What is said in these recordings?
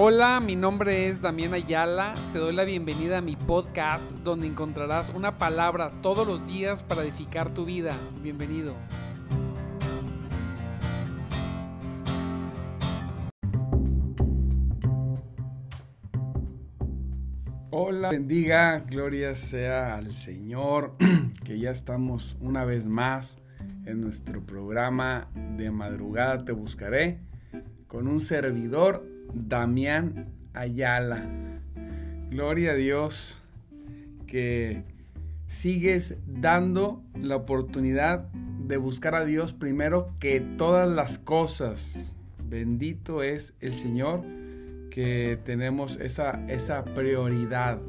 Hola, mi nombre es Damián Ayala. Te doy la bienvenida a mi podcast donde encontrarás una palabra todos los días para edificar tu vida. Bienvenido. Hola, bendiga, gloria sea al Señor, que ya estamos una vez más en nuestro programa de madrugada Te Buscaré con un servidor Damián Ayala. Gloria a Dios que sigues dando la oportunidad de buscar a Dios primero que todas las cosas. Bendito es el Señor que tenemos esa, esa prioridad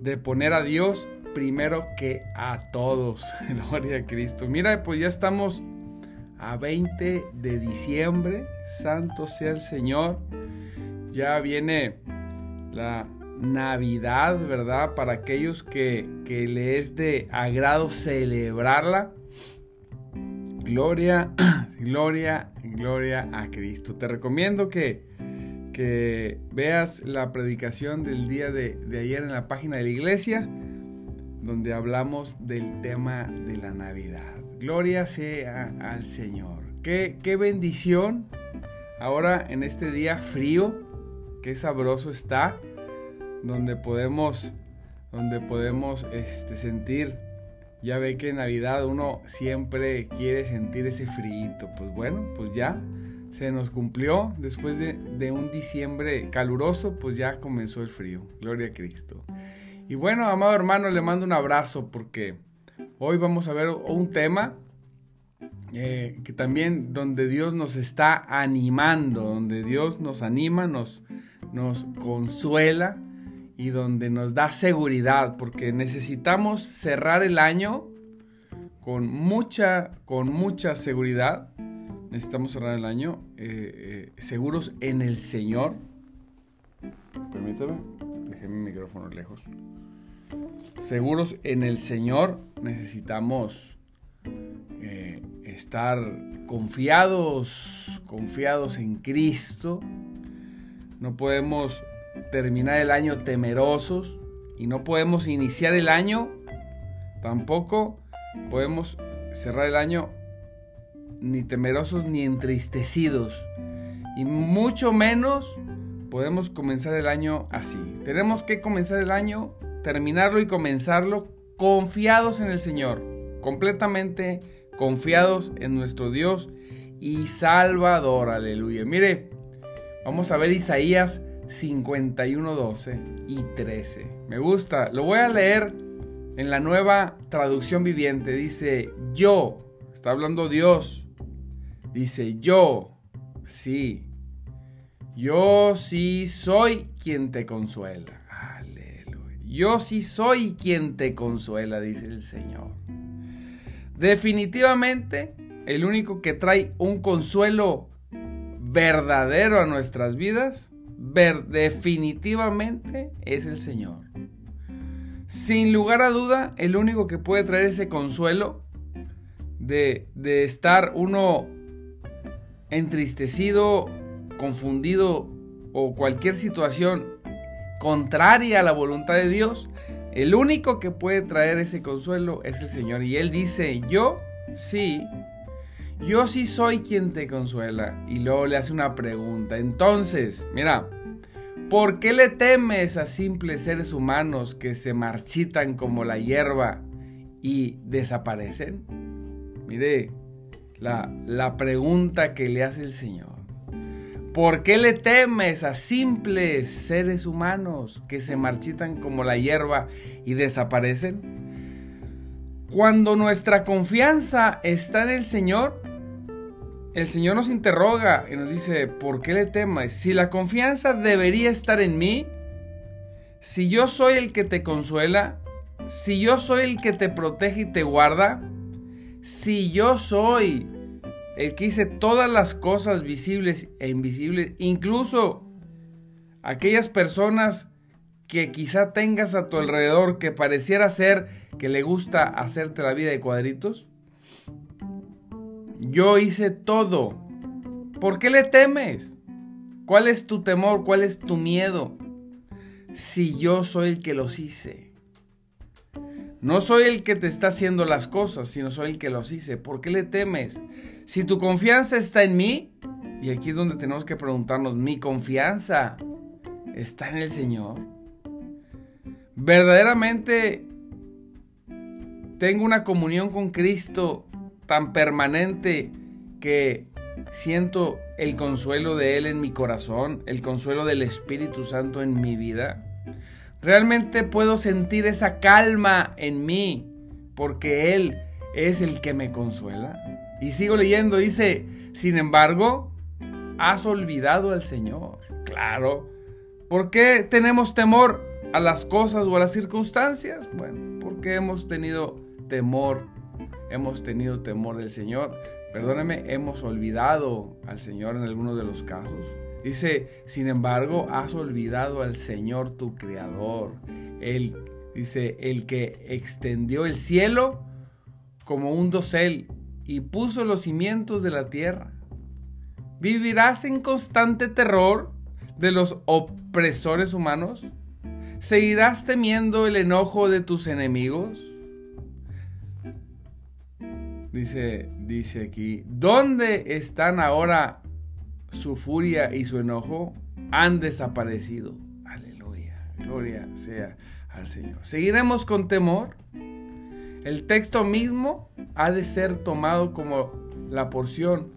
de poner a Dios primero que a todos. Gloria a Cristo. Mira, pues ya estamos a 20 de diciembre. Santo sea el Señor. Ya viene la Navidad, ¿verdad? Para aquellos que, que le es de agrado celebrarla. Gloria, gloria, gloria a Cristo. Te recomiendo que, que veas la predicación del día de, de ayer en la página de la iglesia, donde hablamos del tema de la Navidad. Gloria sea al Señor. Qué, qué bendición ahora en este día frío, qué sabroso está, donde podemos, donde podemos este, sentir, ya ve que en Navidad uno siempre quiere sentir ese frío. Pues bueno, pues ya se nos cumplió, después de, un diciembre caluroso, pues ya comenzó el frío. Gloria a Cristo. Y bueno, amado hermano, le mando un abrazo porque Hoy vamos a ver un tema eh, que también donde Dios nos está animando, donde Dios nos anima, nos, nos consuela y donde nos da seguridad, porque necesitamos cerrar el año con mucha, con mucha seguridad. Necesitamos cerrar el año eh, eh, seguros en el Señor. Permítame, dejé mi micrófono lejos seguros en el Señor, necesitamos eh, estar confiados, confiados en Cristo. No podemos terminar el año temerosos y no podemos iniciar el año, tampoco podemos cerrar el año ni temerosos ni entristecidos. Y mucho menos podemos comenzar el año así. Tenemos que comenzar el año terminarlo y comenzarlo confiados en el Señor, completamente confiados en nuestro Dios y Salvador. Aleluya. Mire, vamos a ver Isaías 51, 12 y 13. Me gusta, lo voy a leer en la nueva traducción viviente. Dice, yo, está hablando Dios, dice, yo, sí, yo sí soy quien te consuela. Yo sí soy quien te consuela, dice el Señor. Definitivamente, el único que trae un consuelo verdadero a nuestras vidas, definitivamente es el Señor. Sin lugar a duda, el único que puede traer ese consuelo de, de estar uno entristecido, confundido o cualquier situación contraria a la voluntad de Dios, el único que puede traer ese consuelo es el Señor. Y Él dice, yo sí, yo sí soy quien te consuela. Y luego le hace una pregunta. Entonces, mira, ¿por qué le temes a simples seres humanos que se marchitan como la hierba y desaparecen? Mire, la, la pregunta que le hace el Señor. ¿Por qué le temes a simples seres humanos que se marchitan como la hierba y desaparecen? Cuando nuestra confianza está en el Señor, el Señor nos interroga y nos dice, ¿por qué le temes? Si la confianza debería estar en mí, si yo soy el que te consuela, si yo soy el que te protege y te guarda, si yo soy el que hice todas las cosas visibles e invisibles, incluso aquellas personas que quizá tengas a tu alrededor que pareciera ser que le gusta hacerte la vida de cuadritos. Yo hice todo. ¿Por qué le temes? ¿Cuál es tu temor? ¿Cuál es tu miedo? Si yo soy el que los hice. No soy el que te está haciendo las cosas, sino soy el que los hice. ¿Por qué le temes? Si tu confianza está en mí, y aquí es donde tenemos que preguntarnos, ¿mi confianza está en el Señor? ¿Verdaderamente tengo una comunión con Cristo tan permanente que siento el consuelo de Él en mi corazón, el consuelo del Espíritu Santo en mi vida? Realmente puedo sentir esa calma en mí porque Él es el que me consuela. Y sigo leyendo, dice, sin embargo, has olvidado al Señor. Claro. ¿Por qué tenemos temor a las cosas o a las circunstancias? Bueno, porque hemos tenido temor, hemos tenido temor del Señor. Perdóneme, hemos olvidado al Señor en algunos de los casos. Dice, sin embargo, has olvidado al Señor tu Creador. Él, dice, el que extendió el cielo como un dosel y puso los cimientos de la tierra. ¿Vivirás en constante terror de los opresores humanos? ¿Seguirás temiendo el enojo de tus enemigos? Dice, dice aquí, ¿dónde están ahora su furia y su enojo? Han desaparecido. Aleluya, gloria sea al Señor. ¿Seguiremos con temor? El texto mismo ha de ser tomado como la porción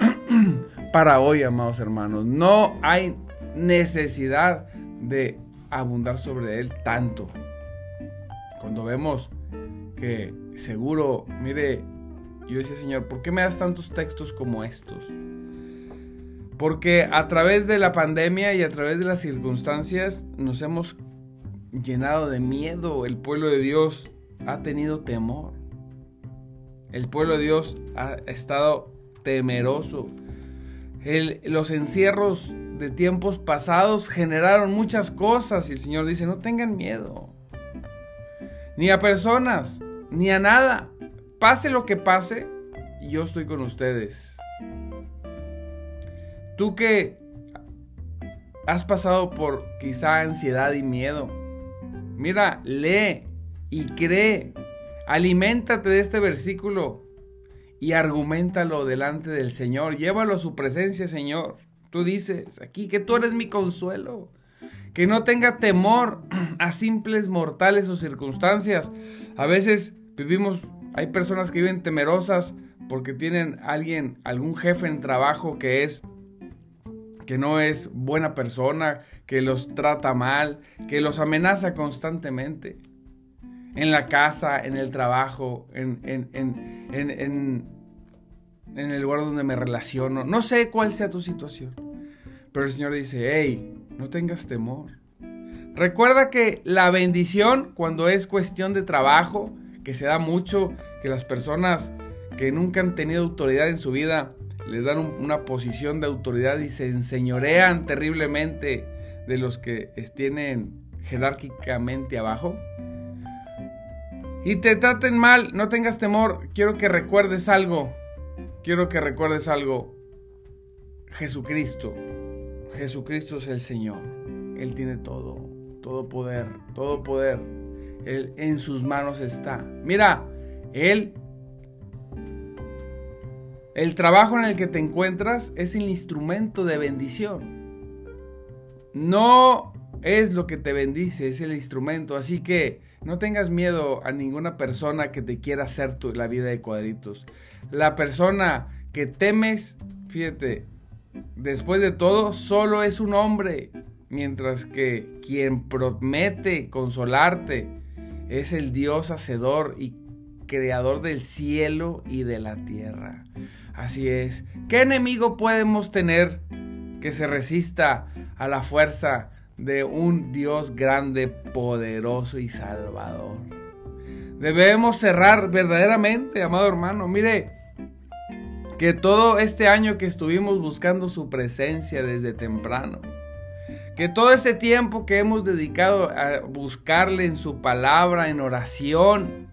para hoy, amados hermanos. No hay necesidad de abundar sobre él tanto. Cuando vemos que seguro, mire, yo decía, Señor, ¿por qué me das tantos textos como estos? Porque a través de la pandemia y a través de las circunstancias nos hemos llenado de miedo. El pueblo de Dios ha tenido temor. El pueblo de Dios ha estado temeroso. los encierros de tiempos pasados generaron muchas cosas y el Señor dice, no tengan miedo. Ni a personas, ni a nada pase lo que pase, yo estoy con ustedes. Tú que has pasado por quizá ansiedad y miedo, mira, lee y cree, aliméntate de este versículo y argumentalo delante del Señor, llévalo a su presencia, Señor. Tú dices aquí que tú eres mi consuelo, que no tenga temor a simples mortales o circunstancias. A veces vivimos hay personas que viven temerosas porque tienen alguien, algún jefe en trabajo que es que no es buena persona, que los trata mal, que los amenaza constantemente. En la casa, en el trabajo, en, en, en, en el lugar donde me relaciono. No sé cuál sea tu situación. Pero el Señor dice, hey, no tengas temor. Recuerda que la bendición cuando es cuestión de trabajo, que se da mucho, que las personas que nunca han tenido autoridad en su vida les dan una posición de autoridad y se enseñorean terriblemente de los que tienen jerárquicamente abajo. Y te traten mal, no tengas temor, quiero que recuerdes algo, quiero que recuerdes algo. Jesucristo, Jesucristo es el Señor, Él tiene todo, todo poder, todo poder en sus manos está. Mira, Él, el trabajo en el que te encuentras es el instrumento de bendición. No es lo que te bendice, es el instrumento. Así que no tengas miedo a ninguna persona que te quiera hacer tu, la vida de cuadritos. La persona que temes, fíjate, después de todo, solo es un hombre. Mientras que quien promete consolarte, es el Dios hacedor y creador del cielo y de la tierra. Así es. ¿Qué enemigo podemos tener que se resista a la fuerza de un Dios grande, poderoso y salvador? Debemos cerrar verdaderamente, amado hermano. Mire, que todo este año que estuvimos buscando su presencia desde temprano, que todo ese tiempo que hemos dedicado a buscarle en su palabra, en oración,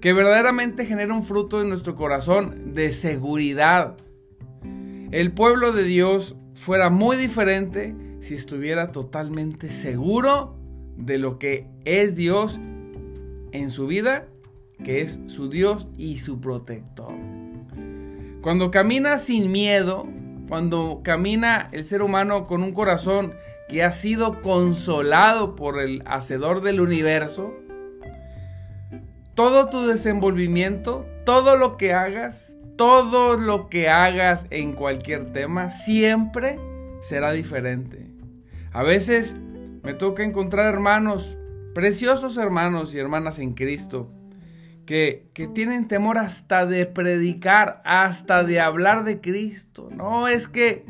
que verdaderamente genera un fruto en nuestro corazón de seguridad. El pueblo de Dios fuera muy diferente si estuviera totalmente seguro de lo que es Dios en su vida, que es su Dios y su protector. Cuando camina sin miedo, cuando camina el ser humano con un corazón que ha sido consolado por el Hacedor del universo, todo tu desenvolvimiento, todo lo que hagas, todo lo que hagas en cualquier tema, siempre será diferente. A veces me toca encontrar hermanos, preciosos hermanos y hermanas en Cristo, que, tienen temor hasta de predicar, hasta de hablar de Cristo. No, es que,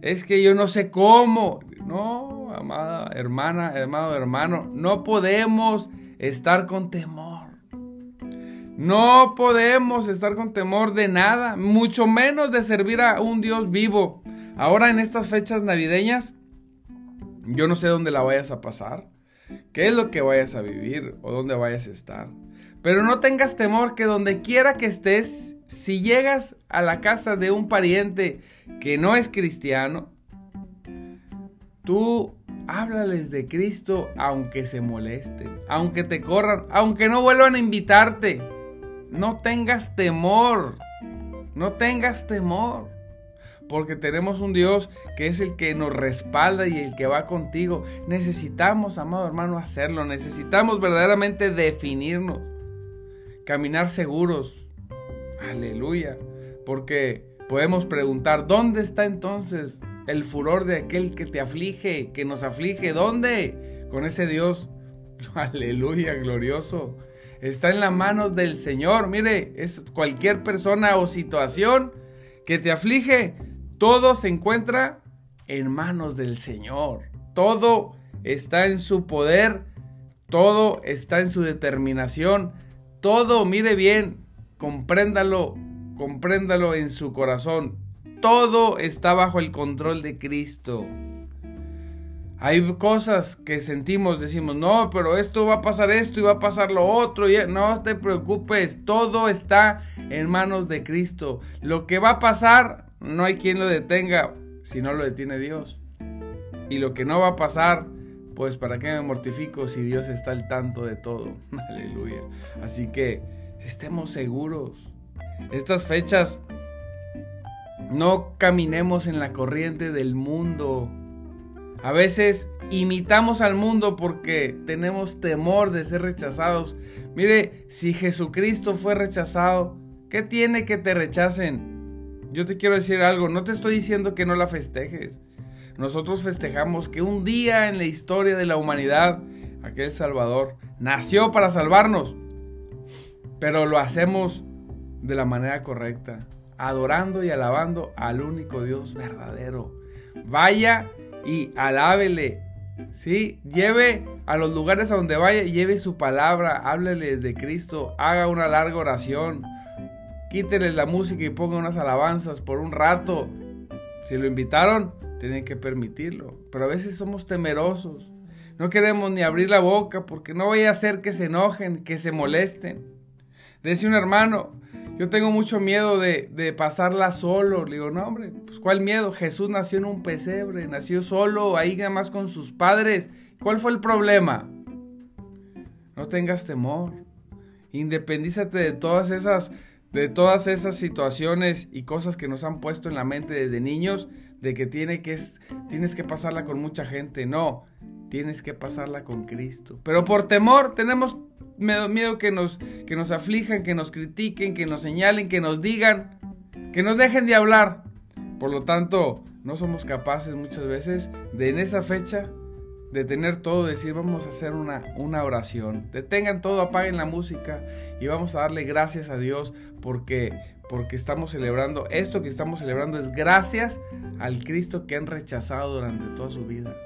es que yo no sé cómo. No, amada hermana, amado hermano, no podemos estar con temor. No podemos estar con temor de nada, mucho menos de servir a un Dios vivo. Ahora en estas fechas navideñas, yo no sé dónde la vayas a pasar, qué es lo que vayas a vivir o dónde vayas a estar. Pero no tengas temor que donde quiera que estés, si llegas a la casa de un pariente que no es cristiano, tú háblales de Cristo aunque se molesten, aunque te corran, aunque no vuelvan a invitarte. No tengas temor, no tengas temor, porque tenemos un Dios que es el que nos respalda y el que va contigo. Necesitamos, amado hermano, hacerlo, necesitamos verdaderamente definirnos, caminar seguros. Aleluya, porque podemos preguntar, ¿dónde está entonces el furor de aquel que te aflige, que nos aflige? ¿Dónde? Con ese Dios. Aleluya, glorioso está en las manos del Señor. Mire, es cualquier persona o situación que te aflige, todo se encuentra en manos del Señor. Todo está en su poder, todo está en su determinación, todo, mire bien, compréndalo, compréndalo en su corazón. Todo está bajo el control de Cristo. Hay cosas que sentimos, decimos, no, pero esto va a pasar esto y va a pasar lo otro. Y no te preocupes, todo está en manos de Cristo. Lo que va a pasar, no hay quien lo detenga si no lo detiene Dios. Y lo que no va a pasar, pues para qué me mortifico si Dios está al tanto de todo. Aleluya. Así que estemos seguros. Estas fechas, no caminemos en la corriente del mundo a veces imitamos al mundo porque tenemos temor de ser rechazados. Mire, si Jesucristo fue rechazado, ¿qué tiene que te rechacen? Yo te quiero decir algo, no te estoy diciendo que no la festejes. Nosotros festejamos que un día en la historia de la humanidad, aquel Salvador nació para salvarnos, pero lo hacemos de la manera correcta, adorando y alabando al único Dios verdadero. Vaya y alábele. Sí, lleve a los lugares a donde vaya, lleve su palabra, hábleles de Cristo, haga una larga oración, quítele la música y ponga unas alabanzas por un rato. Si lo invitaron, tienen que permitirlo. Pero a veces somos temerosos. No queremos ni abrir la boca porque no vaya a hacer que se enojen, que se molesten. Dice un hermano, yo tengo mucho miedo de, pasarla solo. Le digo, no, hombre, pues ¿cuál miedo? Jesús nació en un pesebre, nació solo, ahí nada más con sus padres. ¿Cuál fue el problema? No tengas temor. Independízate de todas esas, de todas esas situaciones y cosas que nos han puesto en la mente desde niños, de que, tiene que tienes que pasarla con mucha gente. No, tienes que pasarla con Cristo. Pero por temor tenemos me da miedo que nos, que nos aflijan, que nos critiquen, que nos señalen, que nos digan, que nos dejen de hablar. Por lo tanto, no somos capaces muchas veces de en esa fecha de tener todo, decir vamos a hacer una, una oración. Detengan todo, apaguen la música y vamos a darle gracias a Dios porque, porque estamos celebrando, esto que estamos celebrando es gracias al Cristo que han rechazado durante toda su vida.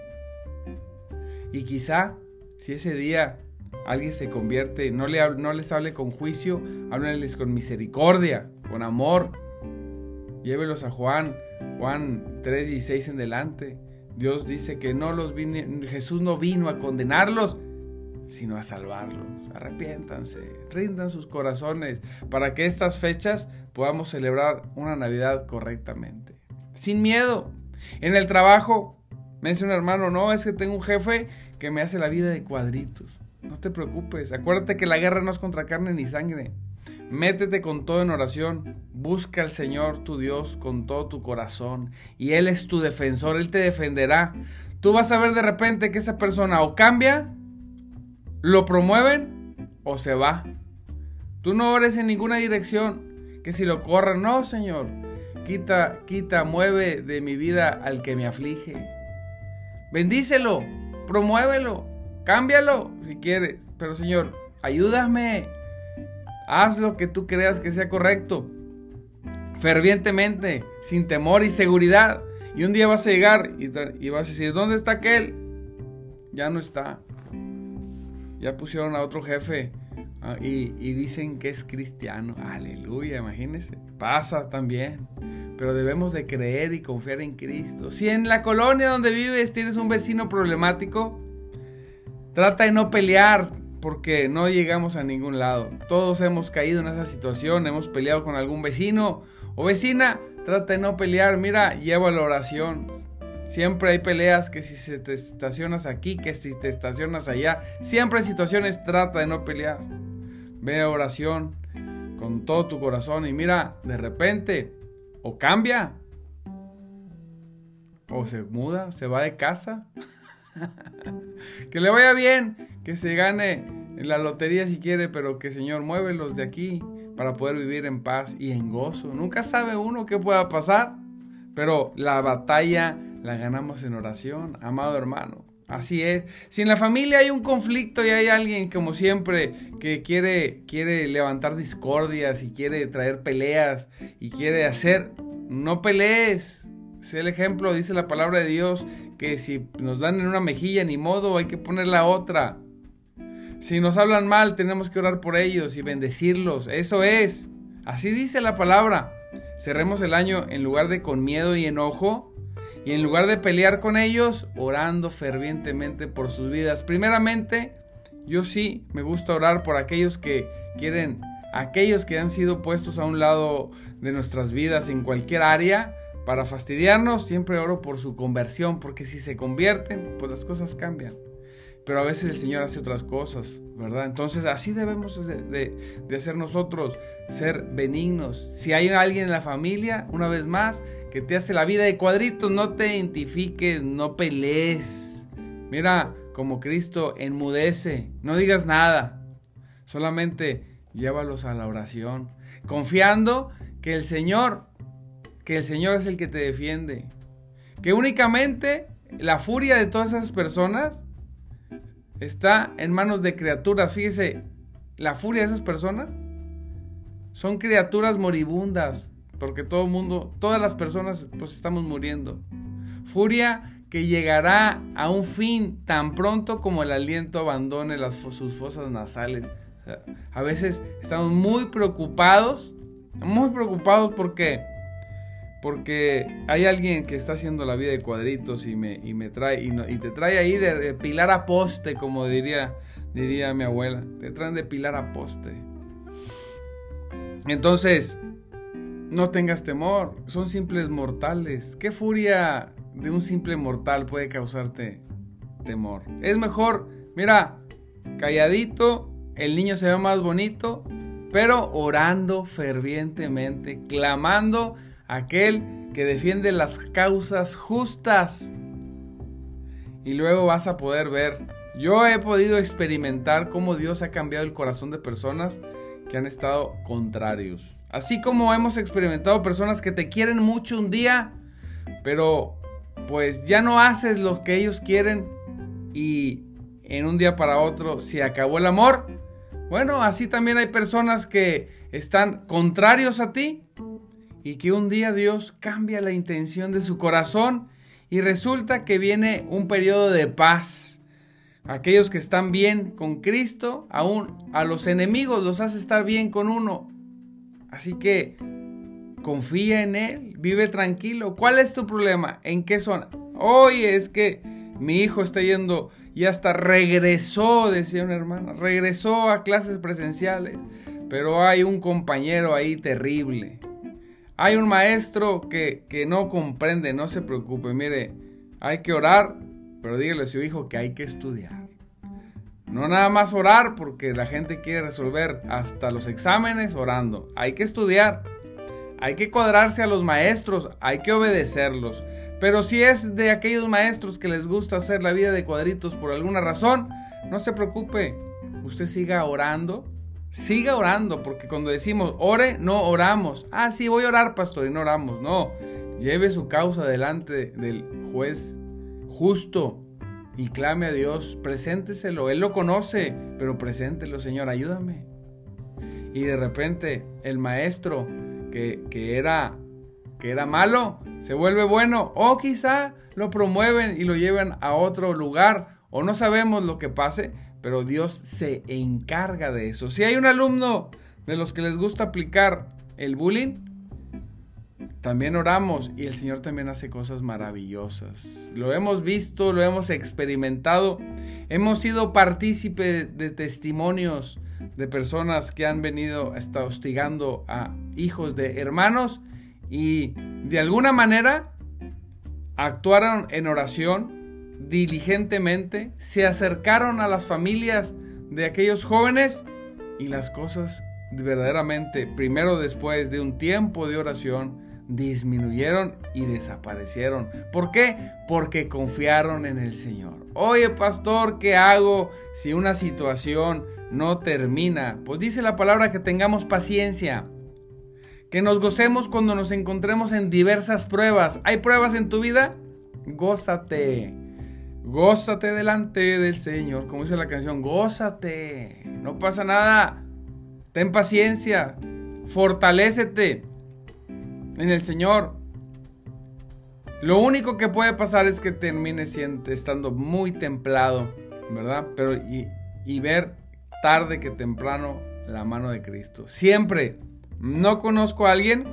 Y quizá si ese día alguien se convierte, no, le, no les hable con juicio, háblenles con misericordia, con amor. Llévelos a Juan, Juan 3:16 en delante. Dios dice que no los vine, Jesús no vino a condenarlos, sino a salvarlos. Arrepiéntanse, rindan sus corazones para que estas fechas podamos celebrar una Navidad correctamente. Sin miedo, En el trabajo, me dice un hermano, no, es que tengo un jefe que me hace la vida de cuadritos. No te preocupes, acuérdate que la guerra no es contra carne ni sangre. Métete con todo en oración, busca al Señor tu Dios con todo tu corazón y Él es tu defensor, Él te defenderá. Tú vas a ver de repente que esa persona o cambia, lo promueven o se va. Tú no ores en ninguna dirección, que si lo corran, no Señor, quita, quita, mueve de mi vida al que me aflige. Bendícelo, promuévelo, cámbialo si quieres, pero Señor, ayúdame Haz lo que tú creas que sea correcto. Fervientemente, sin temor y seguridad. Y un día vas a llegar y, vas a decir, ¿dónde está aquel? Ya no está. Ya pusieron a otro jefe ah, y, y, dicen que es cristiano. Aleluya, imagínense. Pasa también. Pero debemos de creer y confiar en Cristo. Si en la colonia donde vives tienes un vecino problemático, trata de no pelear porque no llegamos a ningún lado. Todos hemos caído en esa situación, hemos peleado con algún vecino o vecina. Trata de no pelear, mira, lleva la oración. Siempre hay peleas que si se te estacionas aquí, que si te estacionas allá. Siempre hay situaciones, trata de no pelear. Ve a oración con todo tu corazón y mira, de repente, o cambia, o se muda, se va de casa. que le vaya bien, que se gane la lotería si quiere, pero que Señor muévelos de aquí para poder vivir en paz y en gozo. Nunca sabe uno qué pueda pasar, pero la batalla la ganamos en oración, amado hermano. Así es. Si en la familia hay un conflicto y hay alguien, como siempre, que quiere, quiere levantar discordias y quiere traer peleas y quiere hacer, no pelees. Sé el ejemplo, dice la palabra de Dios, que si nos dan en una mejilla, ni modo, hay que poner la otra. Si nos hablan mal, tenemos que orar por ellos y bendecirlos. Eso es. Así dice la palabra. Cerremos el año en lugar de con miedo y enojo. Y en lugar de pelear con ellos, orando fervientemente por sus vidas. Primeramente, yo sí me gusta orar por aquellos que quieren, aquellos que han sido puestos a un lado de nuestras vidas en cualquier área para fastidiarnos, siempre oro por su conversión, porque si se convierten, pues las cosas cambian. Pero a veces el Señor hace otras cosas, ¿verdad? Entonces así debemos de, hacer nosotros, ser benignos. Si hay alguien en la familia, una vez más, que te hace la vida de cuadritos, no te identifiques, no pelees. Mira, como Cristo enmudece, no digas nada, solamente llévalos a la oración, confiando que el Señor que el Señor es el que te defiende. Que únicamente la furia de todas esas personas está en manos de criaturas. Fíjese, la furia de esas personas son criaturas moribundas. Porque todo mundo, todas las personas, pues estamos muriendo. Furia que llegará a un fin tan pronto como el aliento abandone las, sus fosas nasales. a veces estamos muy preocupados, muy preocupados porque porque hay alguien que está haciendo la vida de cuadritos y me, y me trae, y, te trae ahí de, pilar a poste, como diría, diría mi abuela. Te traen de pilar a poste. Entonces, no tengas temor, son simples mortales. ¿Qué furia de un simple mortal puede causarte temor? Es mejor, mira, calladito, el niño se ve más bonito, pero orando fervientemente, clamando aquel que defiende las causas justas. Y luego vas a poder ver, yo he podido experimentar cómo Dios ha cambiado el corazón de personas que han estado contrarios. Así como hemos experimentado personas que te quieren mucho un día, pero pues ya no haces lo que ellos quieren y en un día para otro se acabó el amor. Bueno, así también hay personas que están contrarios a ti y que un día Dios cambia la intención de su corazón y resulta que viene un periodo de paz. Aquellos que están bien con Cristo, aún a los enemigos los hace estar bien con uno. Así que confía en Él, vive tranquilo. ¿Cuál es tu problema? ¿En qué zona? Hoy es que mi hijo está yendo y hasta regresó, decía una hermana, regresó a clases presenciales, pero hay un compañero ahí terrible Hay un maestro que, que no comprende, no se preocupe, mire, hay que orar, pero dígale a su hijo que hay que estudiar. No nada más orar porque la gente quiere resolver hasta los exámenes orando. Hay que estudiar. Hay que cuadrarse a los maestros, hay que obedecerlos. Pero si es de aquellos maestros que les gusta hacer la vida de cuadritos por alguna razón, no se preocupe. Usted siga orando. Siga orando, porque cuando decimos ore, no oramos. Ah, sí, voy a orar, pastor, y no oramos. No, lleve su causa delante del juez justo y clame a Dios, presénteselo. Él lo conoce, pero preséntelo, Señor, ayúdame. Y de repente el maestro que, que era que era malo se vuelve bueno o quizá lo promueven y lo llevan a otro lugar o no sabemos lo que pase, pero Dios se encarga de eso. Si hay un alumno de los que les gusta aplicar el bullying, también oramos y el Señor también hace cosas maravillosas. Lo hemos visto, lo hemos experimentado, hemos sido partícipe de testimonios de personas que han venido hasta hostigando a hijos de hermanos y de alguna manera actuaron en oración diligentemente, se acercaron a las familias de aquellos jóvenes y las cosas verdaderamente, primero después de un tiempo de oración, disminuyeron y desaparecieron. ¿Por qué? Porque confiaron en el Señor. Oye, pastor, ¿qué hago si una situación no termina? Pues dice la palabra que tengamos paciencia. Que nos gocemos cuando nos encontremos en diversas pruebas. ¿Hay pruebas en tu vida? Gózate. Gózate delante del Señor. Como dice la canción, gózate. No pasa nada. Ten paciencia. Fortalécete en el Señor. Lo único que puede pasar es que termine estando muy templado, ¿verdad? Pero y ver tarde que temprano la mano de Cristo. Siempre no conozco a alguien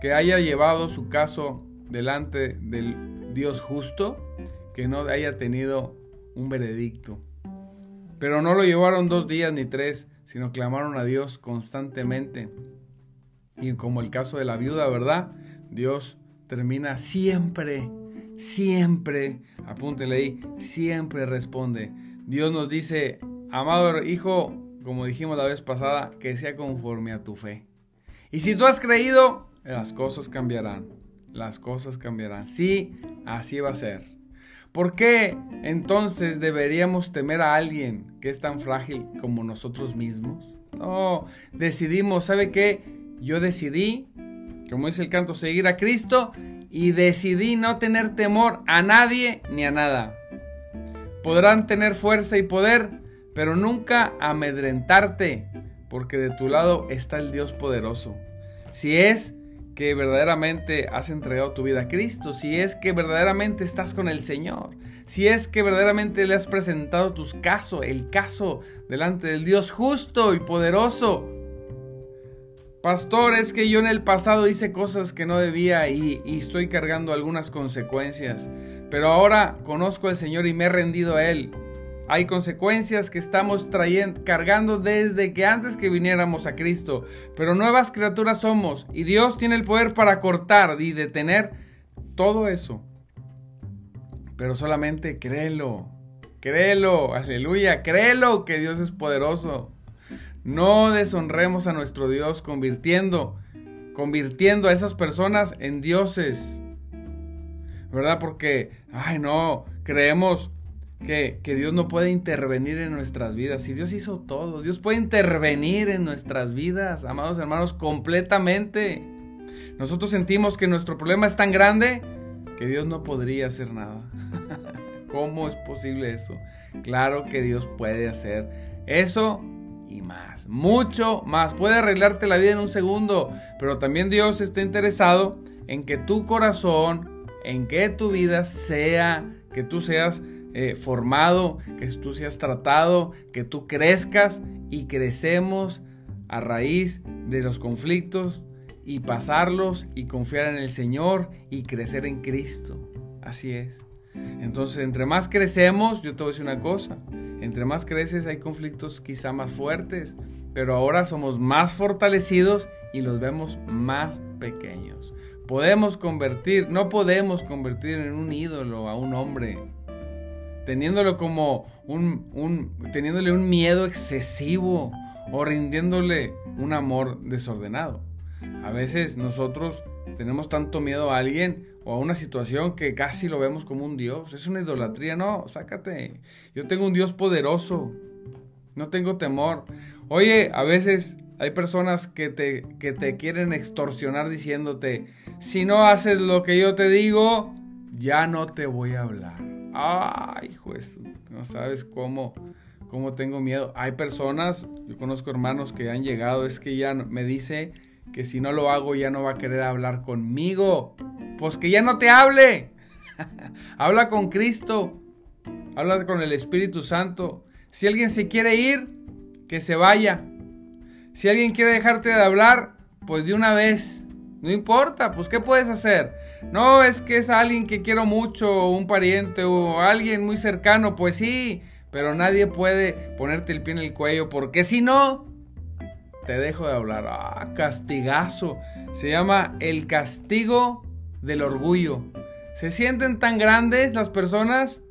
que haya llevado su caso delante del Dios justo que no haya tenido un veredicto. Pero no lo llevaron dos días ni tres, sino clamaron a Dios constantemente. Y como el caso de la viuda, ¿verdad? Dios termina siempre, siempre, apúntele ahí, siempre responde. Dios nos dice, amado hijo, como dijimos la vez pasada, que sea conforme a tu fe. Y si tú has creído, las cosas cambiarán. Las cosas cambiarán. Sí, así va a ser. ¿Por qué entonces deberíamos temer a alguien que es tan frágil como nosotros mismos? No, decidimos, ¿sabe qué? Yo decidí, como dice el canto, seguir a Cristo y decidí no tener temor a nadie ni a nada. Podrán tener fuerza y poder, pero nunca amedrentarte, porque de tu lado está el Dios poderoso. Si es que verdaderamente has entregado tu vida a Cristo, si es que verdaderamente estás con el Señor, si es que verdaderamente le has presentado tus casos, el caso delante del Dios justo y poderoso, Pastor, es que yo en el pasado hice cosas que no debía y, estoy cargando algunas consecuencias. Pero ahora conozco al Señor y me he rendido a Él. Hay consecuencias que estamos trayendo, cargando desde que antes que viniéramos a Cristo. Pero nuevas criaturas somos y Dios tiene el poder para cortar y detener todo eso. Pero solamente créelo, créelo, aleluya, créelo que Dios es poderoso. No deshonremos a nuestro Dios convirtiendo, convirtiendo a esas personas en dioses. ¿Verdad? Porque, ay no, creemos que, Dios no puede intervenir en nuestras vidas. Si Dios hizo todo, Dios puede intervenir en nuestras vidas, amados hermanos, completamente. Nosotros sentimos que nuestro problema es tan grande que Dios no podría hacer nada. ¿Cómo es posible eso? Claro que Dios puede hacer eso y más, mucho más. Puede arreglarte la vida en un segundo, pero también Dios está interesado en que tu corazón, en que tu vida sea, que tú seas eh, formado, que tú seas tratado, que tú crezcas y crecemos a raíz de los conflictos y pasarlos y confiar en el Señor y crecer en Cristo. Así es. Entonces, entre más crecemos, yo te voy a decir una cosa, entre más creces hay conflictos quizá más fuertes, pero ahora somos más fortalecidos y los vemos más pequeños. Podemos convertir, no podemos convertir en un ídolo a un hombre, teniéndolo como un, un teniéndole un miedo excesivo o rindiéndole un amor desordenado. A veces nosotros tenemos tanto miedo a alguien o a una situación que casi lo vemos como un Dios. Es una idolatría, no, sácate. Yo tengo un Dios poderoso, no tengo temor. Oye, a veces hay personas que te, que te quieren extorsionar diciéndote, si no haces lo que yo te digo, ya no te voy a hablar. Ay, juez, no sabes cómo, cómo tengo miedo. Hay personas, yo conozco hermanos que han llegado, es que ya me dice que si no lo hago ya no va a querer hablar conmigo. Pues que ya no te hable. Habla con Cristo. Habla con el Espíritu Santo. Si alguien se quiere ir, que se vaya. Si alguien quiere dejarte de hablar, pues de una vez. No importa, pues ¿qué puedes hacer? No, es que es alguien que quiero mucho, un pariente o alguien muy cercano, pues sí, pero nadie puede ponerte el pie en el cuello porque si no, te dejo de hablar. Ah, castigazo. Se llama el castigo del orgullo. Se sienten tan grandes las personas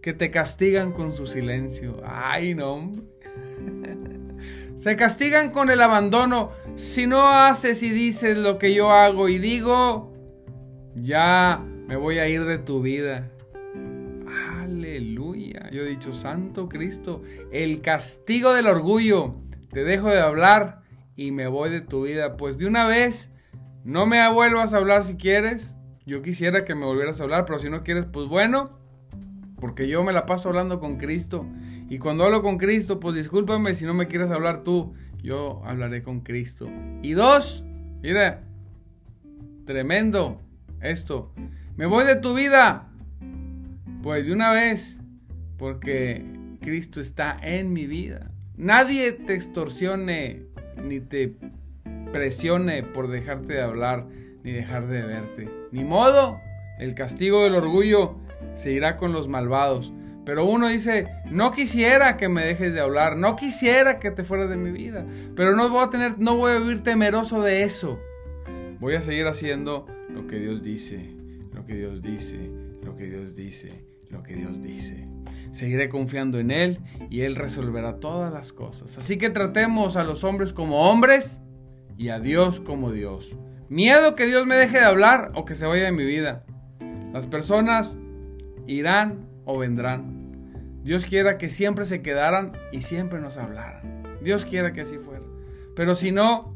que te castigan con su silencio. Ay, no. Se castigan con el abandono. Si no haces y dices lo que yo hago y digo, ya me voy a ir de tu vida. Aleluya. Yo he dicho, Santo Cristo, el castigo del orgullo. Te dejo de hablar y me voy de tu vida. Pues de una vez, no me vuelvas a hablar si quieres. Yo quisiera que me volvieras a hablar, pero si no quieres, pues bueno, porque yo me la paso hablando con Cristo. Y cuando hablo con Cristo, pues discúlpame si no me quieres hablar tú, yo hablaré con Cristo. Y dos, mira, tremendo esto. Me voy de tu vida. Pues de una vez, porque Cristo está en mi vida. Nadie te extorsione ni te presione por dejarte de hablar ni dejar de verte. Ni modo, el castigo del orgullo se irá con los malvados. Pero uno dice, no quisiera que me dejes de hablar, no quisiera que te fueras de mi vida, pero no voy a tener, no voy a vivir temeroso de eso. Voy a seguir haciendo lo que Dios dice, lo que Dios dice, lo que Dios dice, lo que Dios dice. Seguiré confiando en Él y Él resolverá todas las cosas. Así que tratemos a los hombres como hombres y a Dios como Dios. Miedo que Dios me deje de hablar o que se vaya de mi vida. Las personas irán o vendrán. Dios quiera que siempre se quedaran y siempre nos hablaran. Dios quiera que así fuera. Pero si no,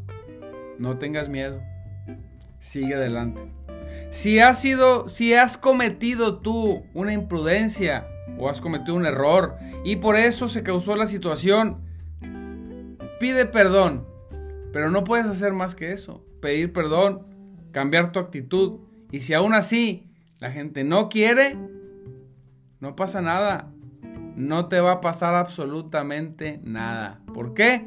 no tengas miedo. Sigue adelante. Si has sido, si has cometido tú una imprudencia o has cometido un error y por eso se causó la situación, pide perdón. Pero no puedes hacer más que eso. Pedir perdón, cambiar tu actitud. Y si aún así la gente no quiere, no pasa nada. No te va a pasar absolutamente nada. ¿Por qué?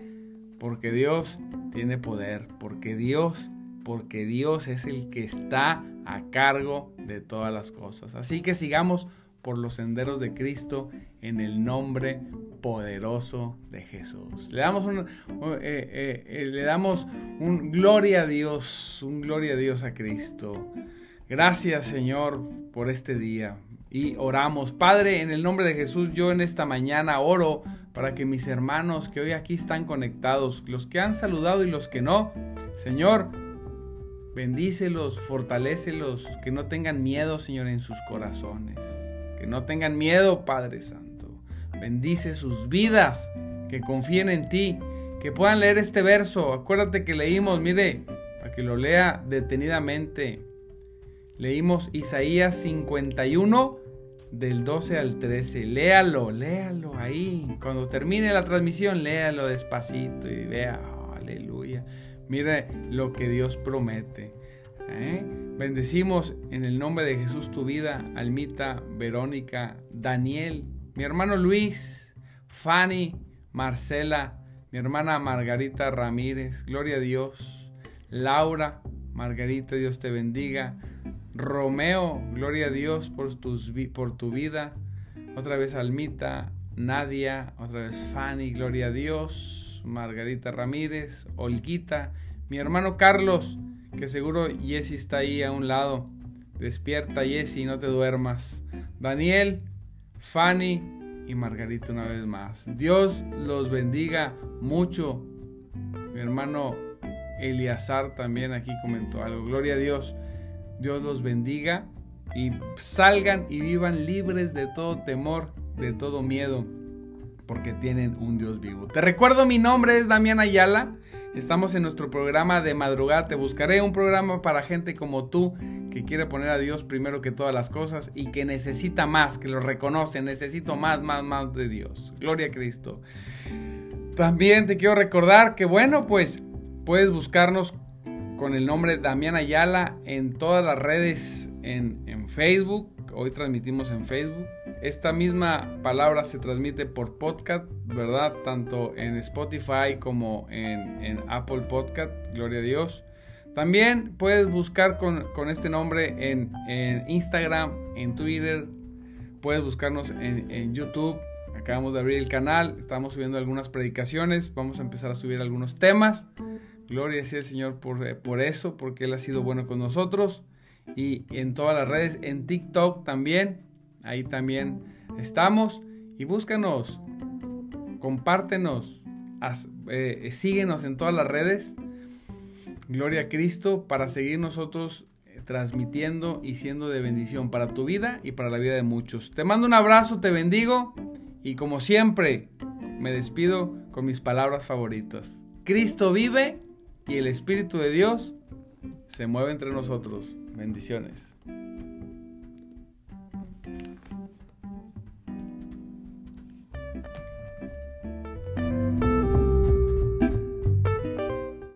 Porque Dios tiene poder. Porque Dios, porque Dios es el que está a cargo de todas las cosas. Así que sigamos por los senderos de Cristo en el nombre poderoso de Jesús. Le damos un, eh, eh, eh, le damos un gloria a Dios, un gloria a Dios a Cristo. Gracias Señor por este día y oramos. Padre, en el nombre de Jesús, yo en esta mañana oro para que mis hermanos que hoy aquí están conectados, los que han saludado y los que no, Señor, bendícelos, fortalécelos, que no tengan miedo, Señor, en sus corazones. Que no tengan miedo, Padre Santo. Bendice sus vidas, que confíen en ti, que puedan leer este verso. Acuérdate que leímos, mire, para que lo lea detenidamente. Leímos Isaías 51, del 12 al 13. Léalo, léalo ahí. Cuando termine la transmisión, léalo despacito y vea, aleluya. Mire lo que Dios promete. ¿eh? Bendecimos en el nombre de Jesús tu vida, Almita, Verónica, Daniel, mi hermano Luis, Fanny, Marcela, mi hermana Margarita Ramírez, gloria a Dios, Laura, Margarita, Dios te bendiga. Romeo, gloria a Dios por, tu vida. Otra vez Almita, Nadia, otra vez Fanny, gloria a Dios. Margarita Ramírez, Olguita, Mi hermano Carlos, que seguro Jesse está ahí a un lado. Despierta Jesse, no te duermas. Daniel, Fanny y Margarita una vez más. Dios los bendiga mucho. Mi hermano Eliazar también aquí comentó algo. Gloria a Dios. Dios los bendiga y salgan y vivan libres de todo temor, de todo miedo, porque tienen un Dios vivo. Te recuerdo, mi nombre es Damián Ayala. Estamos en nuestro programa de madrugada. Te buscaré un programa para gente como tú que quiere poner a Dios primero que todas las cosas y que necesita más, que lo reconoce. Necesito más, más, más de Dios. Gloria a Cristo. También te quiero recordar que, bueno, pues puedes buscarnos con el nombre Damián Ayala en todas las redes en, en Facebook. Hoy transmitimos en Facebook. Esta misma palabra se transmite por podcast, ¿verdad? Tanto en Spotify como en, Apple Podcast. Gloria a Dios. También puedes buscar con, este nombre en, Instagram, en Twitter. Puedes buscarnos en, YouTube. Acabamos de abrir el canal. Estamos subiendo algunas predicaciones. Vamos a empezar a subir algunos temas. Gloria sea el Señor por, por eso, porque Él ha sido bueno con nosotros y en todas las redes, en TikTok también, ahí también estamos y búscanos, compártenos, eh, síguenos en todas las redes, Gloria a Cristo, para seguir nosotros eh, transmitiendo y siendo de bendición para tu vida y para la vida de muchos. Te mando un abrazo, te bendigo y como siempre me despido con mis palabras favoritas. Cristo vive y el Espíritu de Dios se mueve entre nosotros. Bendiciones.